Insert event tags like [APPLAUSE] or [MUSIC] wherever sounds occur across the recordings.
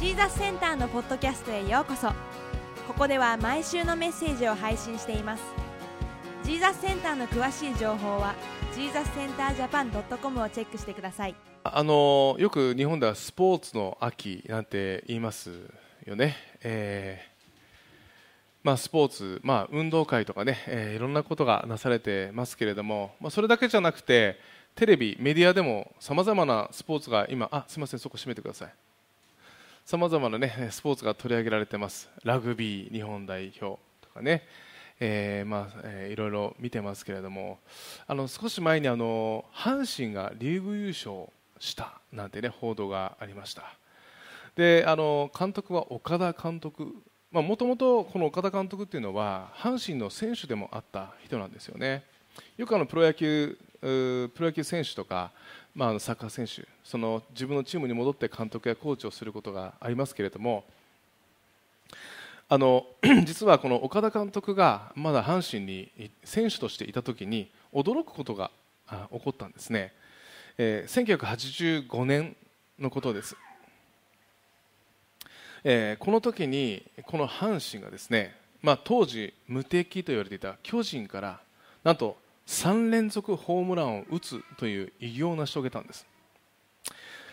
ジーザスセンターのポッドキャストへようこそ。ここでは毎週のメッセージを配信しています。ジーザスセンターの詳しい情報はジーザスセンタージャパン .com をチェックしてください。あのよく日本ではスポーツの秋なんて言いますよね、えーまあ、スポーツ、まあ、運動会とかね、えーいろんなことがなされてますけれども、まあ、それだけじゃなくてテレビ、メディアでもさまざまなスポーツが今あすみませんそこ閉めてください。さまざまな、ね、スポーツが取り上げられてます。ラグビー日本代表とかね、えーまあえーいろいろ見てますけれども。あの少し前にあの阪神がリーグ優勝したなんて、ね、報道がありました。であの監督は岡田監督。もともとこの岡田監督っていうのは阪神の選手でもあった人なんですよね。よくあのプロ野球プロ野球選手とか、まあ、サッカー選手その自分のチームに戻って監督やコーチをすることがありますけれどもあの [CLEARS THROAT] 実はこの岡田監督がまだ阪神に選手としていた時に驚くことがあ起こったんですね、えー1985年のことです、えーこの時にこの阪神がですね、まあ、当時無敵と言われていた巨人からなんと3連続ホームランを打つという偉業を成し遂げたんです。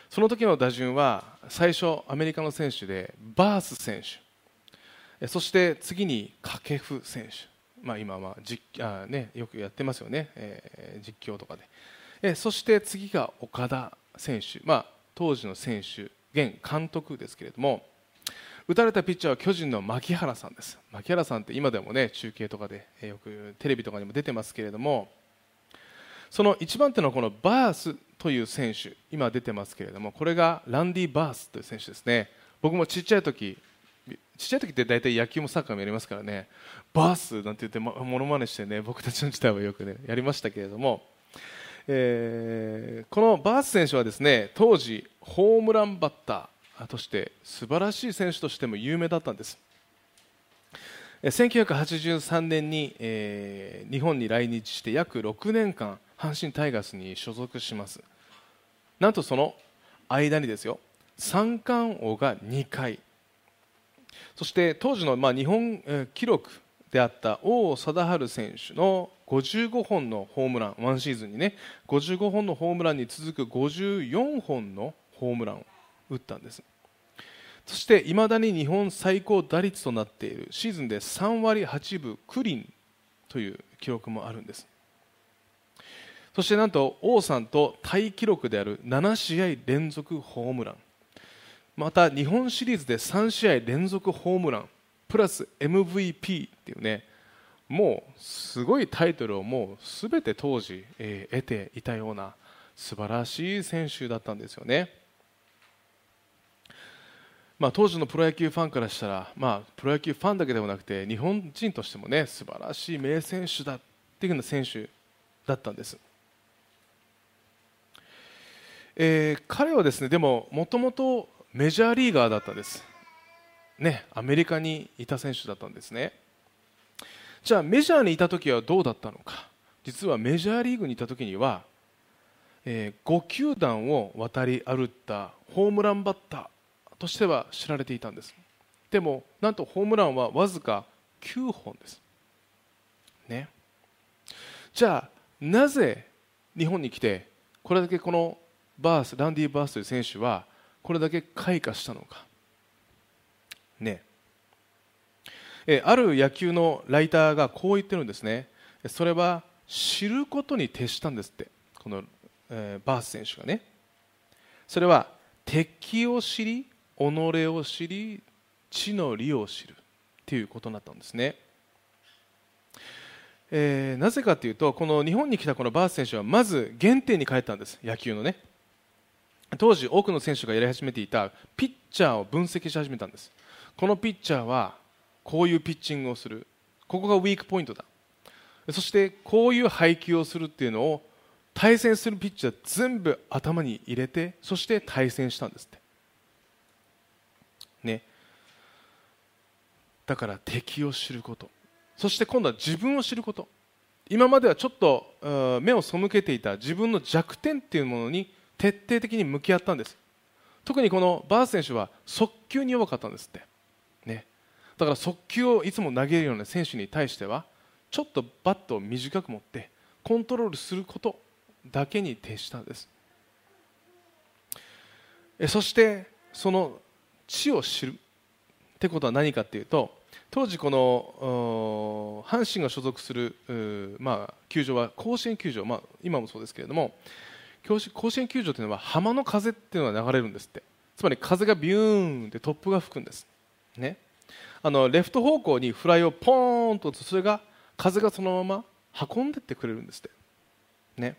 その時の打順は最初アメリカの選手でバース選手。えそして次に掛布選手、まあ、今は実あ、ね、よくやってますよね、えー実況とかで。えそして次が岡田選手、まあ、当時の選手現監督ですけれども。打たれたピッチャーは巨人の牧原さんです。牧原さんって今でもね中継とかでよくテレビとかにも出てますけれどもその一番手のこのバースという選手今出てますけれどもこれがランディ・バースという選手ですね。僕もちっちゃい時ちっちゃい時って大体野球もサッカーもやりますからね。バースなんて言ってものまねしてね僕たちの時代はよくねやりましたけれども、えーこのバース選手はですね当時ホームランバッターとして素晴らしい選手としても有名だったんです。1983年に、えー日本に来日して約6年間阪神タイガースに所属します。なんとその間にですよ三冠王が2回。そして当時のまあ日本記録であった王貞治選手の55本のホームランワンシーズンにね55本のホームランに続く54本のホームランを打ったんです。そしていまだに日本最高打率となっているシーズンで3割8分9厘という記録もあるんですそしてなんと王さんとタイ記録である7試合連続ホームランまた日本シリーズで3試合連続ホームランプラス MVP っていうねもうすごいタイトルをもうすべて当時、えー得ていたような素晴らしい選手だったんですよね。まあ、当時のプロ野球ファンからしたら、まあ、プロ野球ファンだけではなくて日本人としてもね素晴らしい名選手だっていうような選手だったんです、えー彼はですねでももともとメジャーリーガーだったんです、ね、アメリカにいた選手だったんですね。じゃあメジャーにいた時はどうだったのか。実はメジャーリーグにいた時には、えー5球団を渡り歩ったホームランバッターとしては知られていたんです。でもなんとホームランはわずか9本です。ね。じゃあなぜ日本に来てこれだけこのバースランディ・バースという選手はこれだけ開花したのか。ね。えある野球のライターがこう言ってるんですね。それは知ることに徹したんですって。この、えーバース選手がね。それは敵を知り己を知り地の利を知るっていうことになったんですね、えーなぜかというとこの日本に来たこのバース選手はまず原点に帰ったんです。野球のね。当時多くの選手がやり始めていたピッチャーを分析し始めたんです。このピッチャーはこういうピッチングをする。ここがウィークポイントだ。そしてこういう配球をするっていうのを対戦するピッチャー全部頭に入れてそして対戦したんですって。ね。だから敵を知ること。そして今度は自分を知ること。今まではちょっと目を背けていた。自分の弱点っていうものに徹底的に向き合ったんです。特にこのバース選手は速球に弱かったんですって、ね、だから速球をいつも投げるような選手に対してはちょっとバットを短く持ってコントロールすることだけに徹したんです。そしてその地を知る。ってことは何かっていうと当時この阪神が所属する、まあ、球場は甲子園球場、まあ、今もそうですけれども甲子園球場というのは浜の風っていうのが流れるんですって。つまり風がビューンって突風が吹くんです、ね、あのレフト方向にフライをポーンとそれが風がそのまま運んでってくれるんですって。ね。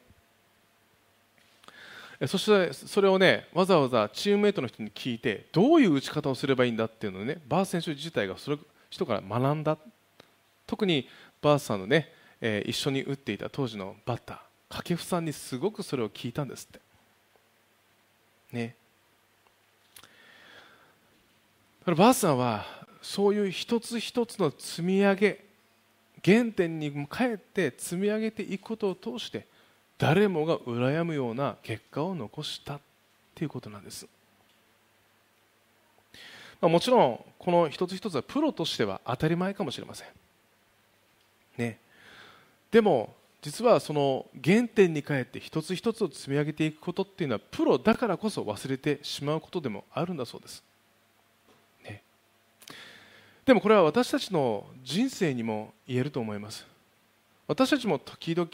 そしてそれをねわざわざチームメートの人に聞いてどういう打ち方をすればいいんだっていうのをねバース選手自体がそれ人から学んだ。特にバースさんのね、えー、一緒に打っていた当時のバッター掛布さんにすごくそれを聞いたんですって。ね。バースさんはそういう一つ一つの積み上げ原点に帰って積み上げていくことを通して誰もが羨むような結果を残したということなんです、まあ、もちろんこの一つ一つはプロとしては当たり前かもしれません、ね、でも実はその原点に帰って一つ一つを積み上げていくことっていうのはプロだからこそ忘れてしまうことでもあるんだそうです、ね、でもこれは私たちの人生にも言えると思います。私たちも時々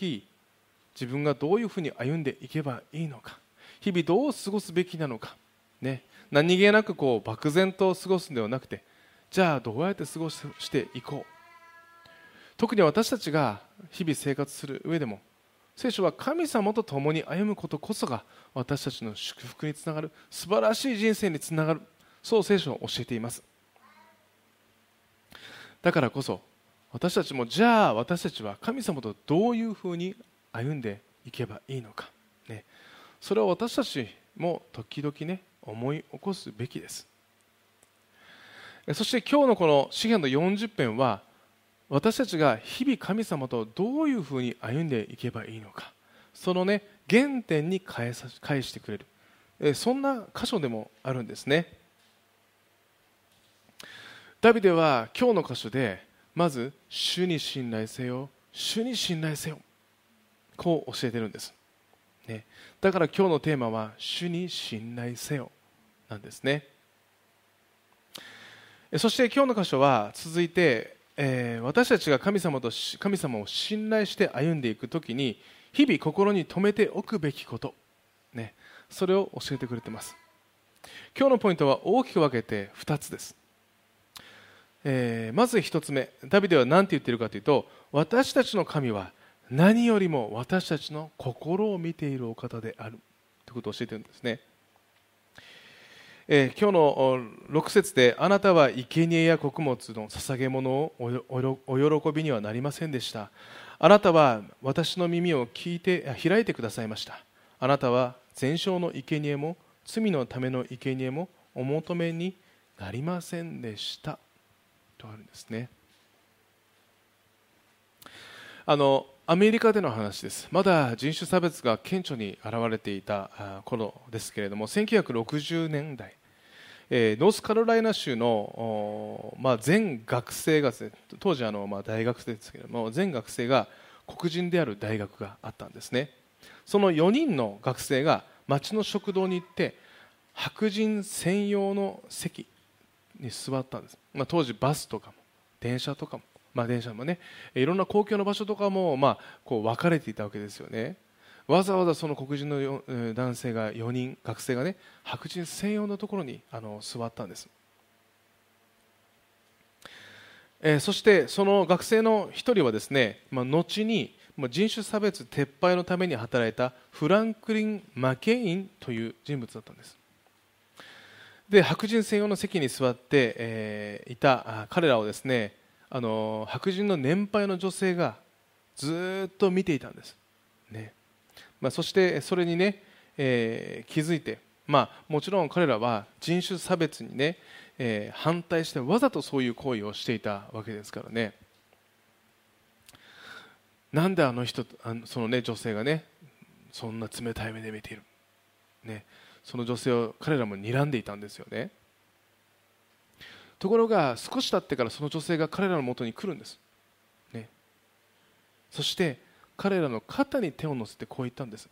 自分がどういうふうに歩んでいけばいいのか。日々どう過ごすべきなのか、ね、何気なくこう漠然と過ごすのではなくてじゃあどうやって過ごしていこう。特に私たちが日々生活する上でも聖書は神様と共に歩むことこそが私たちの祝福につながる素晴らしい人生につながるそう聖書は教えています。だからこそ私たちもじゃあ私たちは神様とどういうふうに歩んでいけばいいのか、ね、それを私たちも時々ね思い起こすべきです。そして今日のこの詩篇の40編は私たちが日々神様とどういうふうに歩んでいけばいいのか。そのね原点に返さ返してくれる。そんな箇所でもあるんですね。ダビデは今日の箇所でまず主に信頼せよ。主に信頼せよ。こう教えてるんです、ね、だから今日のテーマは主に信頼せよ。なんですね。そして今日の箇所は続いて、えー、私たちが神様と神様を信頼して歩んでいくときに日々心に留めておくべきこと、ね、それを教えてくれています。今日のポイントは大きく分けて2つです、えー、まず1つ目。ダビデは何て言っているかというと私たちの神は何よりも私たちの心を見ているお方であるということを教えているんですね、えー、今日の6節であなたは生贄や穀物の捧げ物をお喜びにはなりませんでした。あなたは私の耳を聞いて開いてくださいました。あなたは全焼の生贄も罪のための生贄もお求めになりませんでした。とあるんですね。あのアメリカでの話です。まだ人種差別が顕著に現れていた頃ですけれども1960年代、えー、ノースカロライナ州の、まあ、全学生が、当時あの、まあ、大学生ですけれども全学生が黒人である大学があったんですね。その4人の学生が町の食堂に行って白人専用の席に座ったんです、まあ、当時バスとかも電車とかもまあ、電車もねいろんな公共の場所とかも、まあ、こう分かれていたわけですよね。わざわざその黒人の男性が4人学生がね白人専用のところにあの座ったんです、えー、そしてその学生の1人はですね、まあ、後に人種差別撤廃のために働いたフランクリン・マケインという人物だったんです。で白人専用の席に座って、えー、いた彼らをですねあの白人の年配の女性がずっと見ていたんです、ね。まあ、そしてそれにね、えー、気づいて、まあ、もちろん彼らは人種差別にね、えー、反対してわざとそういう行為をしていたわけですからね。なんであの人あのその、ね、女性がねそんな冷たい目で見ている、ね、その女性を彼らも睨んでいたんですよね。ところが少し経ってからその女性が彼らのもとに来るんです、ね、そして彼らの肩に手を乗せてこう言ったんです。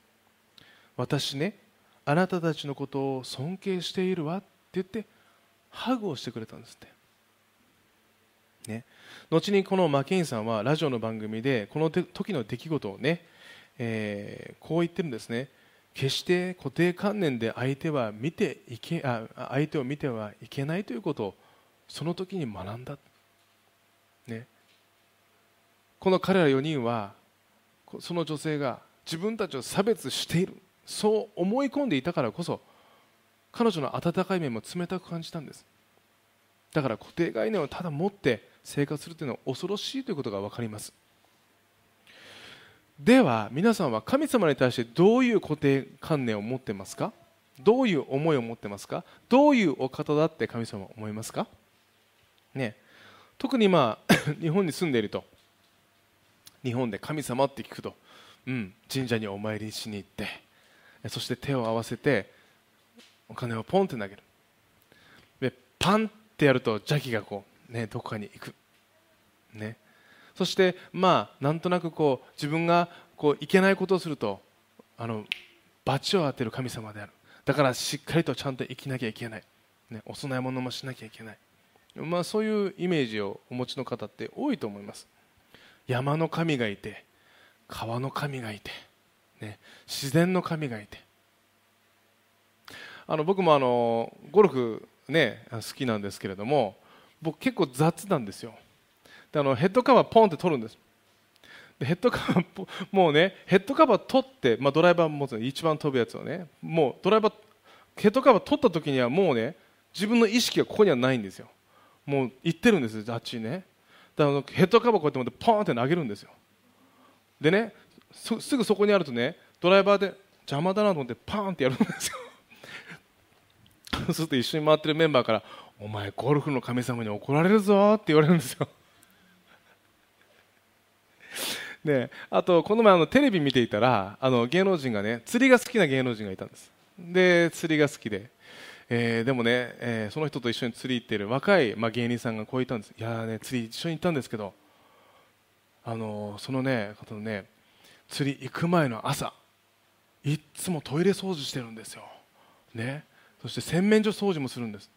私ねあなたたちのことを尊敬しているわって言ってハグをしてくれたんですって。ね、後にこのマケインさんはラジオの番組でこの時の出来事をね、えー、こう言ってるんですね。決して固定観念で相手は見ていけあ相手を見てはいけないということをその時に学んだ、ね、この彼ら4人はその女性が自分たちを差別している。そう思い込んでいたからこそ彼女の温かい面も冷たく感じたんです。だから固定概念をただ持って生活するというのは恐ろしいということが分かります。では皆さんは神様に対してどういう固定観念を持ってますか？どういう思いを持ってますか？どういうお方だって神様は思いますか？ね。特に今 [COUGHS] 日本に住んでいると。日本で神様って聞くと、うん、神社にお参りしに行ってそして手を合わせてお金をポンって投げる。でパンってやると邪気がこうね、どこかに行く、ね、そしてまあなんとなくこう自分がこういけないことをするとあの罰を当てる神様である。だからしっかりとちゃんと生きなきゃいけない、ね、お供え物もしなきゃいけない、まあ、そういうイメージをお持ちの方って多いと思います。山の神がいて川の神がいて、ね、自然の神がいて。あの僕もあのゴルフ、ね、好きなんですけれども僕結構雑なんですよ。であのヘッドカバーポンって取るんです。ヘッドカバーもうねヘッドカバー取って、まあ、ドライバー持つ一番飛ぶやつをねもうドライバーヘッドカバー取った時にはもうね自分の意識がここにはないんですよ。もう行ってるんですあっちね。だからヘッドカバーこうやって持ってポンって投げるんですよ。でねすぐそこにあるとねドライバーで邪魔だなと思ってパーンってやるんですよ。そうすると一緒に回ってるメンバーからお前ゴルフの神様に怒られるぞって言われるんですよ。であとこの前あのテレビ見ていたらあの芸能人がね釣りが好きな芸能人がいたんです。で釣りが好きで、えー、でもね、えー、その人と一緒に釣り行ってる若い、まあ、芸人さんがこう言ったんです。いやね釣り一緒に行ったんですけどあのそのね方のね釣り行く前の朝いつもトイレ掃除してるんですよ。ね。そして洗面所掃除もするんです。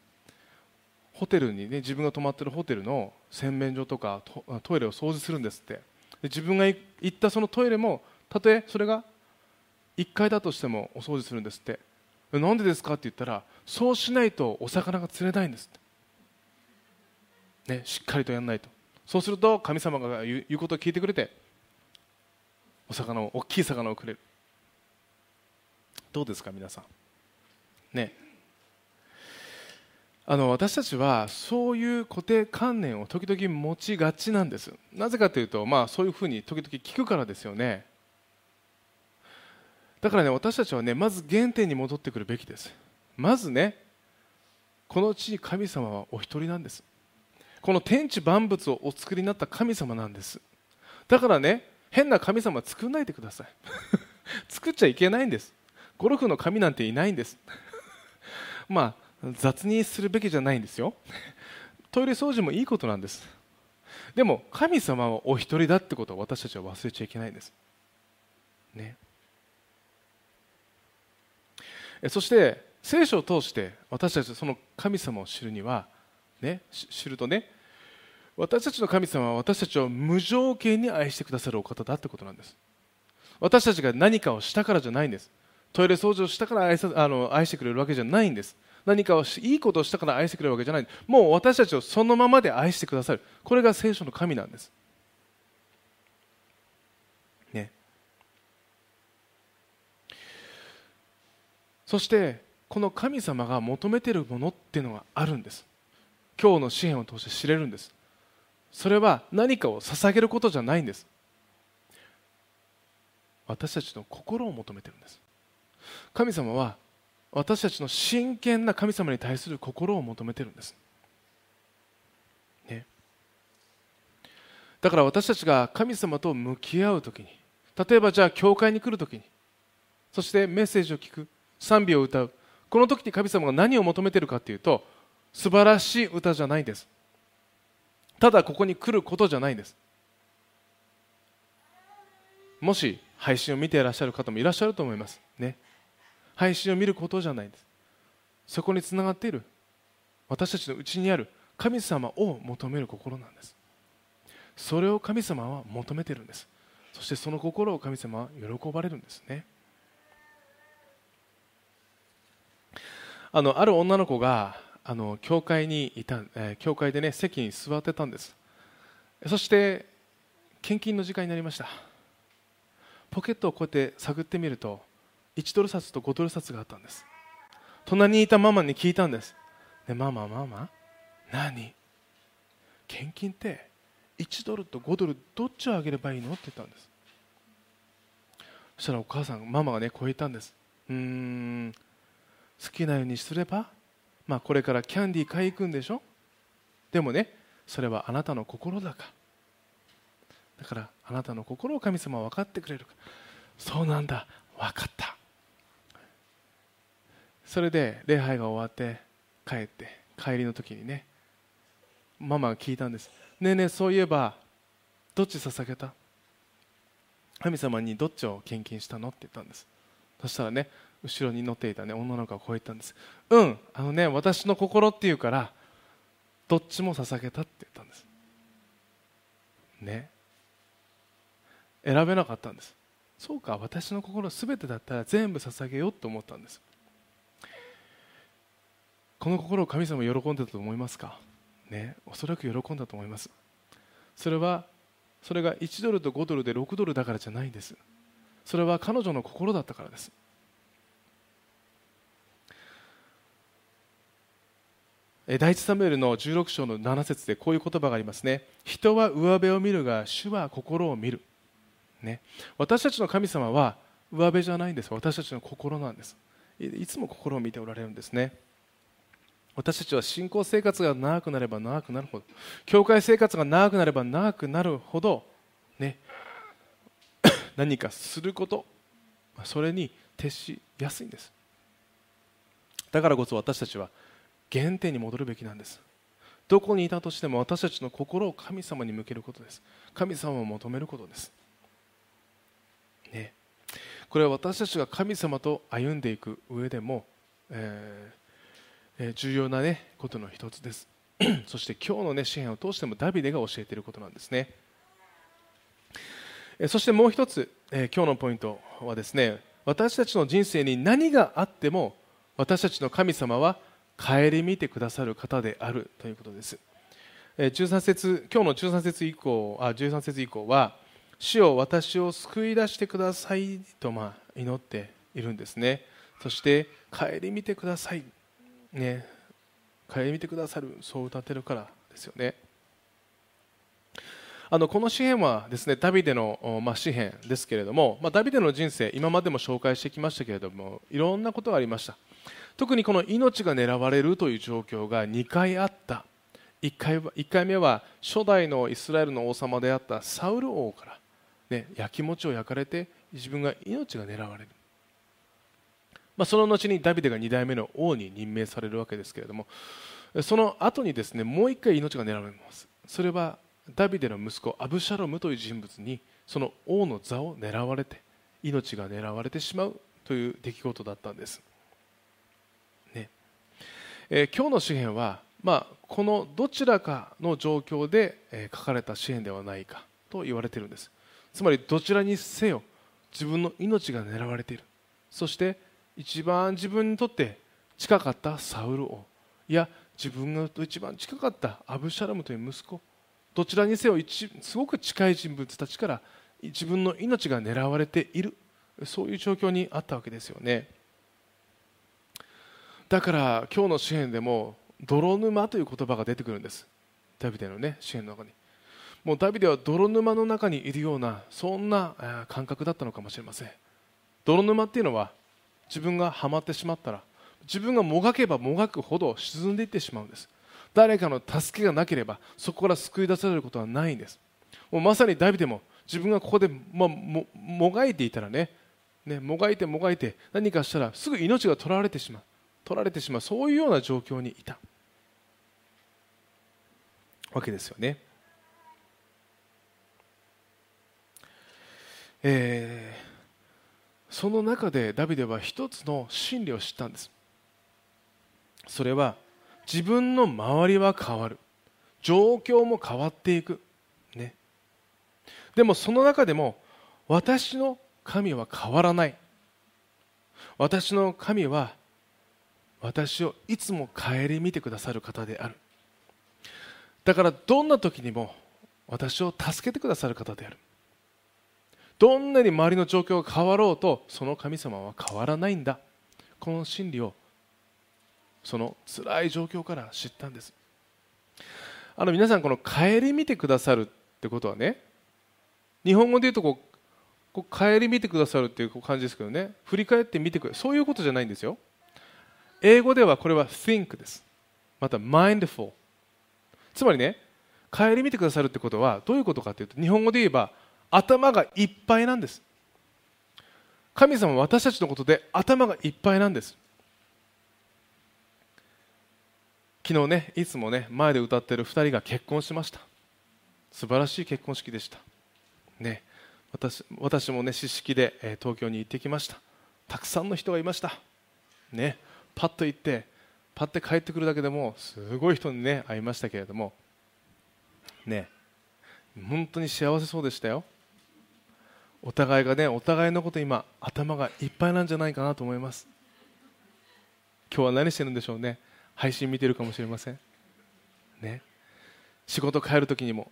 ホテルにね自分が泊まってるホテルの洗面所とかトイレを掃除するんですって。で自分が行ったそのトイレもたとえそれが1階だとしてもお掃除するんですって。なんでですか？って言ったらそうしないとお魚が釣れないんです、ね、しっかりとやらないと。そうすると神様が言うことを聞いてくれてお魚を大きい魚をくれる。どうですか皆さん？ね。あの私たちはそういう固定観念を時々持ちがちなんです。なぜかというと、まあ、そういうふうに時々聞くからですよね。だからね私たちはねまず原点に戻ってくるべきです。まずねこの地に神様はお一人なんです。この天地万物をお作りになった神様なんです。だからね変な神様作らないでください。[LAUGHS] 作っちゃいけないんです。ゴルフの神なんていないんです。[LAUGHS] まあ雑にするべきじゃないんですよ。トイレ掃除もいいことなんです。でも神様はお一人だってことを私たちは忘れちゃいけないんです。ね。そして聖書を通して私たちその神様を知るにはね知るとね私たちの神様は私たちを無条件に愛してくださるお方だってことなんです。私たちが何かをしたからじゃないんです。トイレ掃除をしたから愛さあの愛してくれるわけじゃないんです。何かをいいことをしたから愛してくれるわけじゃない。もう私たちをそのままで愛してくださる。これが聖書の神なんですねそしてこの神様が求めているものっていうのがあるんです。今日の支援を通して知れるんです。それは何かを捧げることじゃないんです。私たちの心を求めてるんです。神様は私たちの真剣な神様に対する心を求めてるんです、ね、だから私たちが神様と向き合う時に例えばじゃあ教会に来る時にそしてメッセージを聞く。賛美を歌う。この時に神様が何を求めているかというと素晴らしい歌じゃないです。ただここに来ることじゃないです。もし配信を見ていらっしゃる方もいらっしゃると思います。ね。配信を見ることじゃないんです。そこにつながっている。私たちのうちにある。神様を求める心なんです。それを神様は求めているんです。そしてその心を神様は喜ばれるんです。ね。あのある女の子があの教会にいた、え、教会でね席に座ってたんです。そして献金の時間になりました。ポケットをこうやって探ってみると1ドル札と5ドル札があったんです。隣にいたママに聞いたんです、ね、ママママ？何？献金って1ドルと5ドルどっちをあげればいいの？って言ったんです。そしたらお母さんママがねこう言ったんです。うーん。好きなようにすれば、まあ、これからキャンディー買いに行くんでしょ？でもねそれはあなたの心だか。らだからあなたの心を神様は分かってくれるそうなんだ。分かった。それで礼拝が終わって帰って帰りの時にねママが聞いたんです。ねえねえそういえばどっち捧げた？神様にどっちを献金したの？って言ったんです。そしたらね後ろに乗っていた、ね、女の子がこう言ったんです。うんあのね私の心っていうからどっちも捧げたって言ったんです。ね。選べなかったんです。そうか私の心すべてだったら全部捧げようと思ったんです。この心を神様喜んでたと思いますか？ね。おそらく喜んだと思います。それはそれが1ドルと5ドルで6ドルだからじゃないんです。それは彼女の心だったからです。第一サムエルの16章の7節でこういう言葉がありますね。人は上辺を見るが主は心を見る。ね、私たちの神様は上辺じゃないんです。私たちの心なんです。いつも心を見ておられるんですね。私たちは信仰生活が長くなれば長くなるほど教会生活が長くなれば長くなるほどね。[COUGHS] 何かすることそれに徹しやすいんです。だからこそ私たちは原点に戻るべきなんです。どこにいたとしても私たちの心を神様に向けることです。神様を求めることです。ね、これは私たちが神様と歩んでいく上でも、えー、重要な、ね、ことの一つです。[CLEARS THROAT] そして今日の、ね、支援を通してもダビデが教えていることなんですね。そしてもう一つ、えー、今日のポイントはですね私たちの人生に何があっても私たちの神様は顧みてくださる方であるということです。13節今日の13節以降あ13節以降は主を私を救い出してくださいとまあ祈っているんですね。そして顧みてください。ね。顧みてくださるそう歌ってるからですよね。あのこの詩篇はですねダビデの、まあ、詩篇ですけれども、まあ、ダビデの人生今までも紹介してきましたけれどもいろんなことがありました。特にこの命が狙われるという状況が2回あった。1回 ,1 回目は初代のイスラエルの王様であったサウル王からね、焼き餅を焼かれて自分が命が狙われる、まあ、その後にダビデが2代目の王に任命されるわけですけれどもその後にですねもう一回命が狙われます。それはダビデの息子アブシャロムという人物にその王の座を狙われて命が狙われてしまうという出来事だったんです、えー、今日の詩篇は、まあ、このどちらかの状況で、えー、書かれた詩篇ではないかと言われているんです。つまりどちらにせよ自分の命が狙われている。そして一番自分にとって近かったサウル王いや自分が一番近かったアブシャラムという息子どちらにせよすごく近い人物たちから自分の命が狙われている。そういう状況にあったわけですよね。だから今日の詩篇でも泥沼という言葉が出てくるんです。ダビデのね詩篇の中に。もうダビデは泥沼の中にいるようなそんな感覚だったのかもしれません。泥沼っていうのは自分がはまってしまったら自分がもがけばもがくほど沈んでいってしまうんです。誰かの助けがなければそこから救い出されることはないんです。もうまさにダビデも自分がここで、まあ、ももがいていたらねねもがいてもがいて何かしたらすぐ命が取られてしまう。取られてしまうそういうような状況にいた。わけですよね。えー、その中でダビデは一つの真理を知ったんです。それは自分の周りは変わる。状況も変わっていく、ね、でもその中でも私の神は変わらない。私の神は私をいつも顧みてくださる方である。だからどんな時にも私を助けてくださる方である。どんなに周りの状況が変わろうとその神様は変わらないんだ。この真理をその辛い状況から知ったんです。あの皆さんこの顧みてくださるってことはね日本語で言うとこうこう顧みてくださるっていう感じですけどね。振り返ってみてくれそういうことじゃないんですよ。英語ではこれは think です。また mindful つまりね顧みてくださるってことはどういうことかというと日本語で言えば頭がいっぱいなんです。神様は私たちのことで頭がいっぱいなんです。昨日ねいつもね前で歌ってる2人が結婚しました。素晴らしい結婚式でした。ね私私もね知識で、え、東京に行ってきました。たくさんの人がいました。ね。パッと行ってパッて帰ってくるだけでもすごい人にね会いましたけれども。ね本当に幸せそうでしたよ。お互いがねお互いのこと今頭がいっぱいなんじゃないかなと思います。今日は何してるんでしょうね。配信見てるかもしれません。ね。仕事帰る時にも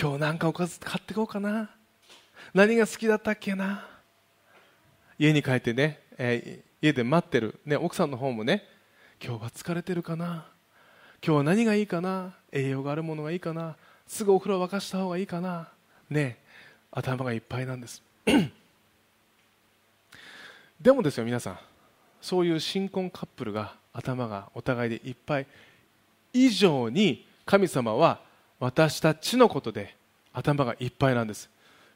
今日なんかおかず買ってこうかな。何が好きだったっけな。家に帰ってね、えー、家で待ってる、ね、奥さんの方もね今日は疲れてるかな？今日は何がいいかな？栄養があるものがいいかな？すぐお風呂沸かした方がいいかな？ね頭がいっぱいなんです。[CLEARS THROAT] でもですよ皆さんそういう新婚カップルが頭がお互いでいっぱい。以上に神様は私たちのことで頭がいっぱいなんです。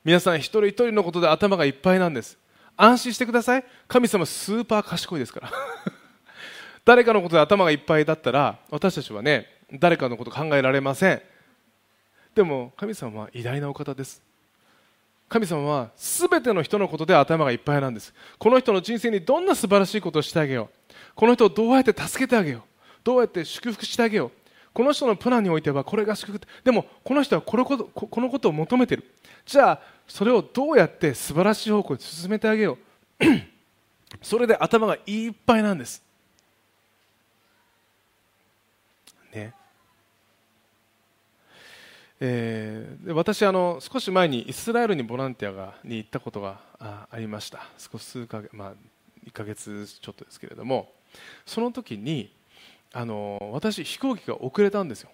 皆さん一人一人のことで頭がいっぱいなんです。安心してください。神様スーパー賢いですから。[LAUGHS] 誰かのことで頭がいっぱいだったら私たちはね誰かのこと考えられません。でも神様は偉大なお方です。神様は全ての人のことで頭がいっぱいなんです。この人の人生にどんな素晴らしいことをしてあげよう。この人をどうやって助けてあげよう。どうやって祝福してあげよう。この人のプランにおいてはこれが祝福でもこの人はこのことこのことを求めてる。じゃあそれをどうやって素晴らしい方向に進めてあげよう。[COUGHS] それで頭がいっぱいなんです。ね。えー、私あの少し前にイスラエルにボランティアがに行ったことがありました。少し数か月、まあ、1か月ちょっとですけれども。その時にあの私飛行機が遅れたんですよ。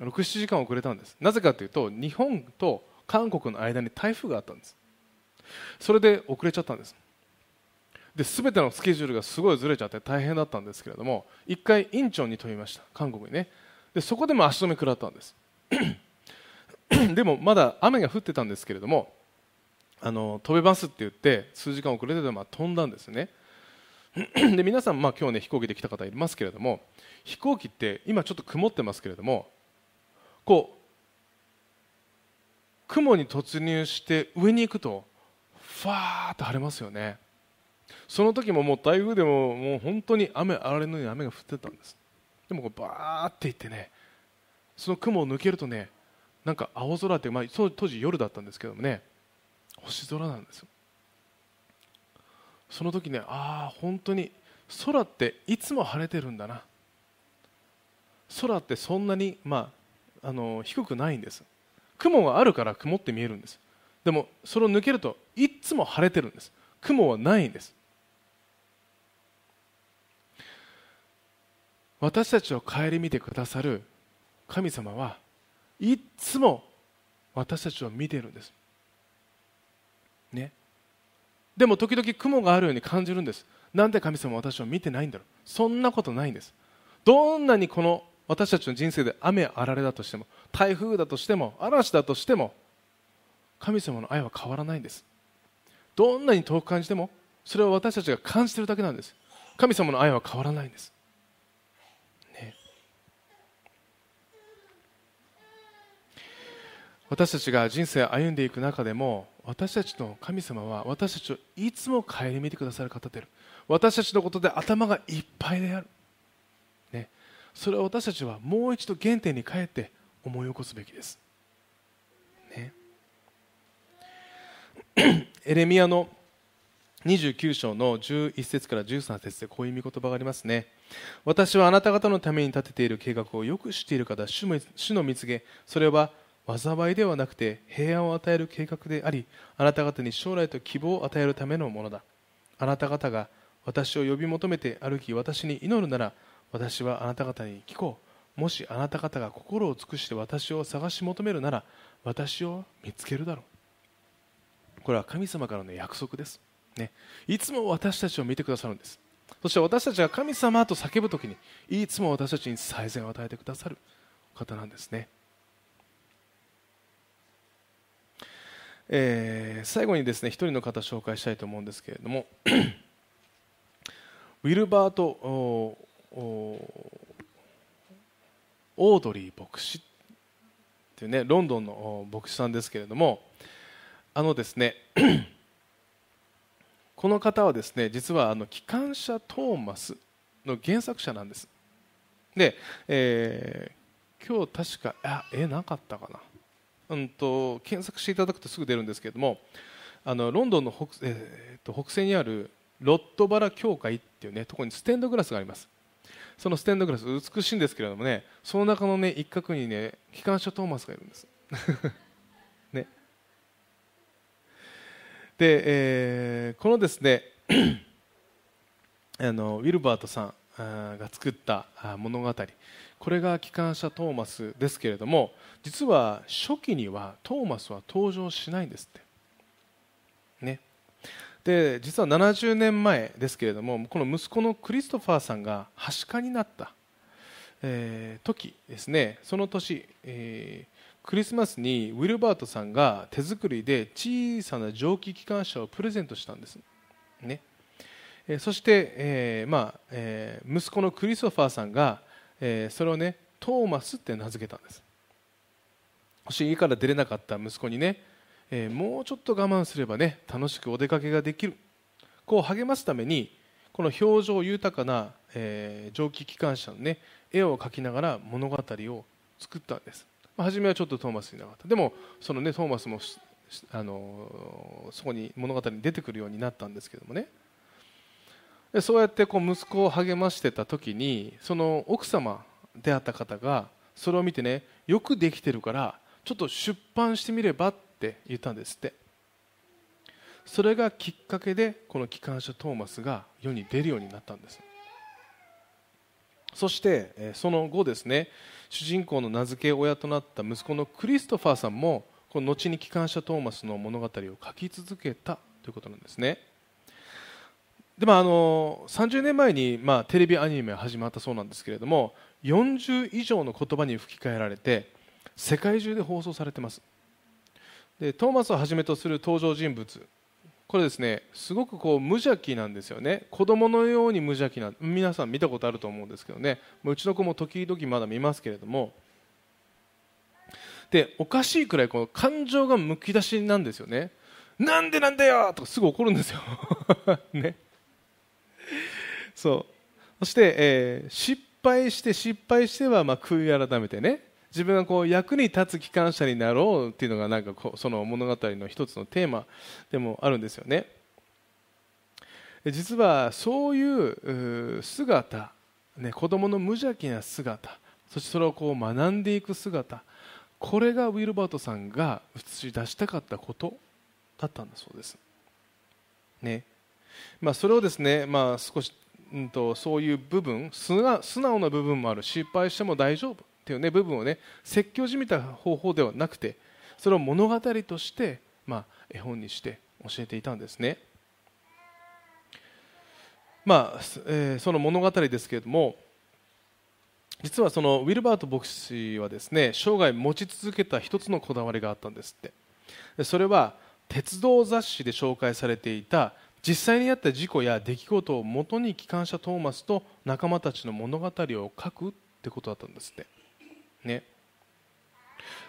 67時間遅れたんです。なぜかというと日本と韓国の間に台風があったんです。それで遅れちゃったんです。で全てのスケジュールがすごいずれちゃって大変だったんですけれども1回インチョンに飛びました韓国にね。でそこでも足止め食らったんです。[CLEARS THROAT] でもまだ雨が降ってたんですけれどもあの飛べますって言って数時間遅れてでも飛んだんですね。[CLEARS THROAT] で皆さん、まあ、今日ね飛行機で来た方いますけれども飛行機って今ちょっと曇ってますけれどもこう雲に突入して上に行くとファーッと晴れますよね。その時ももう台風でももう本当に雨あられのように雨が降ってたんです。でもこうバーっていってねその雲を抜けるとねなんか青空って、まあ、当時夜だったんですけどもね星空なんですよ。その時ねああ本当に空っていつも晴れてるんだな。空ってそんなに、まあ、あの低くないんです。雲があるから曇って見えるんです。でもそれを抜けるといつも晴れてるんです。雲はないんです。私たちを顧みてくださる神様はいつも私たちを見ているんです。でも時々雲があるように感じるんです。なんで神様は私を見てないんだろう。そんなことないんです。どんなにこの私たちの人生で雨あられだとしても台風だとしても嵐だとしても神様の愛は変わらないんです。どんなに遠く感じてもそれは私たちが感じてるだけなんです。神様の愛は変わらないんです、ね、私たちが人生を歩んでいく中でも私たちの神様は私たちをいつも顧みてくださる方である。私たちのことで頭がいっぱいである、ね、それを私たちはもう一度原点に帰って思い起こすべきです、ね、[CLEARS THROAT] エレミアの29章の11節から13節でこういう見言葉がありますね。私はあなた方のために立てている計画をよく知っている方主の蜜げそれは災いではなくて平安を与える計画でありあなた方に将来と希望を与えるためのものだ。あなた方が私を呼び求めて歩き私に祈るなら私はあなた方に聞こう。もしあなた方が心を尽くして私を探し求めるなら私を見つけるだろう。これは神様からの約束です、ね、いつも私たちを見てくださるんです。そして私たちが神様と叫ぶときにいつも私たちに最善を与えてくださる方なんですね。えー、最後にですね一人の方紹介したいと思うんですけれども [CLEARS THROAT] ウィルバート・オードリー牧師というねロンドンの牧師さんですけれどもあのですね [CLEARS THROAT] この方はですね実はあの機関車トーマスの原作者なんです。で、えー、今日確かあえなかったかな。うんと、検索していただくとすぐ出るんですけれどもあのロンドンの北,、えー、と北西にあるロットバラ教会っていうねところにステンドグラスがあります。そのステンドグラス美しいんですけれどもねその中のね一角にね機関車トーマスがいるんです。[LAUGHS] ね。で、えー、このですね [CLEARS THROAT] あのウィルバートさんが作った物語。これが機関車トーマスですけれども実は初期にはトーマスは登場しないんですって。ね。で実は70年前ですけれどもこの息子のクリストファーさんがはしかになった、えー、時ですね。その年、えー、クリスマスにウィルバートさんが手作りで小さな蒸気機関車をプレゼントしたんです。ね。えそして、えーまあえー、息子のクリストファーさんがえー、それをねトーマスって名付けたんです。もし家から出れなかった息子にね、えー、もうちょっと我慢すればね楽しくお出かけができる。こう励ますためにこの表情豊かな、えー、蒸気機関車のね絵を描きながら物語を作ったんです、まあ、初めはちょっとトーマスいなかった。でもそのねトーマスもあのそこに物語に出てくるようになったんですけどもね。でそうやってこう息子を励ましてた時にその奥様であった方がそれを見てねよくできてるからちょっと出版してみればって言ったんですって。それがきっかけでこの機関車トーマスが世に出るようになったんです。そしてその後ですね主人公の名付け親となった息子のクリストファーさんもこの後に機関車トーマスの物語を書き続けたということなんですね。でもあの30年前に、まあ、テレビアニメ始まったそうなんですけれども40以上の言葉に吹き替えられて世界中で放送されてます。でトーマスをはじめとする登場人物。これですねすごくこう無邪気なんですよね。子供のように無邪気な皆さん見たことあると思うんですけどね。うちの子も時々まだ見ますけれども。でおかしいくらいこの感情がむき出しなんですよね。なんでなんだよとかすぐ怒るんですよ。[LAUGHS] ね。そう。そして、えー、失敗して失敗してはまあ悔い改めてね。自分がこう役に立つ機関車になろうっていうのがなんかこうその物語の一つのテーマでもあるんですよね。実はそういう姿、ね、子供の無邪気な姿そしてそれをこう学んでいく姿これがウィルバートさんが映し出したかったことだったんだそうです、ね。まあ、それをですね、まあ、少しうんと、そういう部分素直な部分もある失敗しても大丈夫っていう、ね、部分をね説教じみた方法ではなくてそれを物語として、まあ、絵本にして教えていたんですね。まあえ、その物語ですけれども実はそのウィルバート牧師はですね生涯持ち続けた一つのこだわりがあったんですってそれは鉄道雑誌で紹介されていた実際にあった事故や出来事をもとに機関車トーマスと仲間たちの物語を書くってことだったんですって。ね。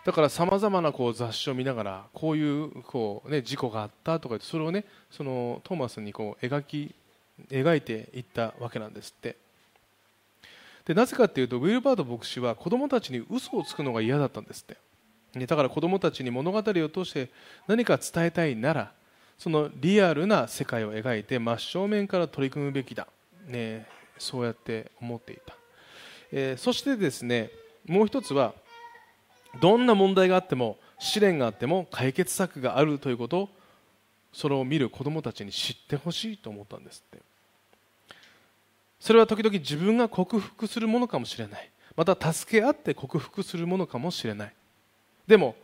だからさまざまなこう雑誌を見ながらこういうこう、ね、事故があったとかそれをねそのトーマスにこう描き描いていったわけなんですって。でなぜかというとウィルバート牧師は子供たちに嘘をつくのが嫌だったんですって。ねだから子供たちに物語を通して何か伝えたいならそのリアルな世界を描いて真正面から取り組むべきだ、ね、そうやって思っていた、えー、そしてですねもう一つはどんな問題があっても試練があっても解決策があるということをそれを見る子どもたちに知ってほしいと思ったんですって。それは時々自分が克服するものかもしれない。また助け合って克服するものかもしれない。でも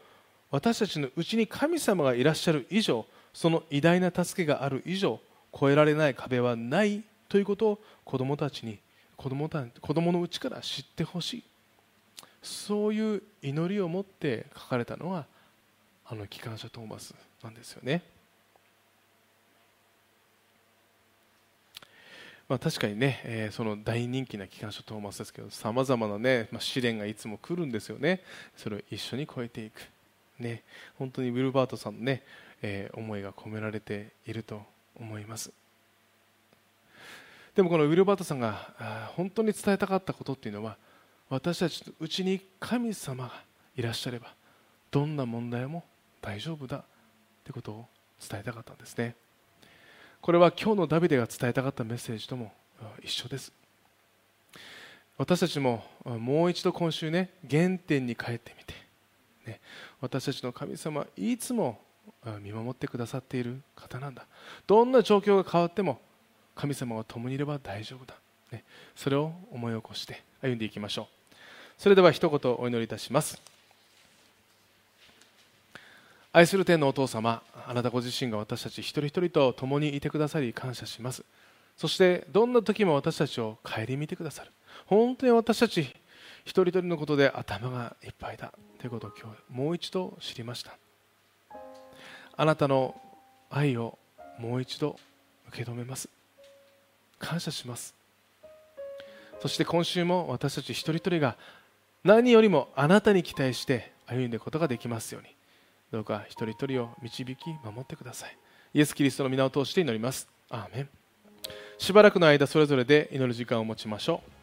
私たちのうちに神様がいらっしゃる以上その偉大な助けがある以上越えられない壁はないということを子どもたちに子供た子供のうちから知ってほしい。そういう祈りを持って書かれたのがあの機関車トーマスなんですよね。まあ、確かにね、えー、その大人気な機関車トーマスですけどさまざまな、ねまあ、試練がいつも来るんですよね。それを一緒に超えていく、ね、本当にウィルバートさんのね、えー、思いが込められていると思います。でもこのウィルバートさんが本当に伝えたかったことっていうのは私たちのうちに神様がいらっしゃればどんな問題も大丈夫だということを伝えたかったんですね。これは今日のダビデが伝えたかったメッセージとも一緒です。私たちももう一度今週ね原点に帰ってみて、ね、私たちの神様いつも見守ってくださっている方なんだ。どんな状況が変わっても神様が共にいれば大丈夫だ、ね、それを思い起こして歩んでいきましょう。それでは一言お祈りいたします。愛する天のお父様あなたご自身が私たち一人一人と共にいてくださり感謝します。そしてどんな時も私たちを顧みてくださる。本当に私たち一人一人のことで頭がいっぱいだ。ということを今日もう一度知りました。あなたの愛をもう一度受け止めます。感謝します。そして今週も私たち一人一人が何よりもあなたに期待して歩んでいくことができますように。どうか一人一人を導き守ってください。イエス・キリストの皆を通して祈ります。アーメン。しばらくの間それぞれで祈る時間を持ちましょう。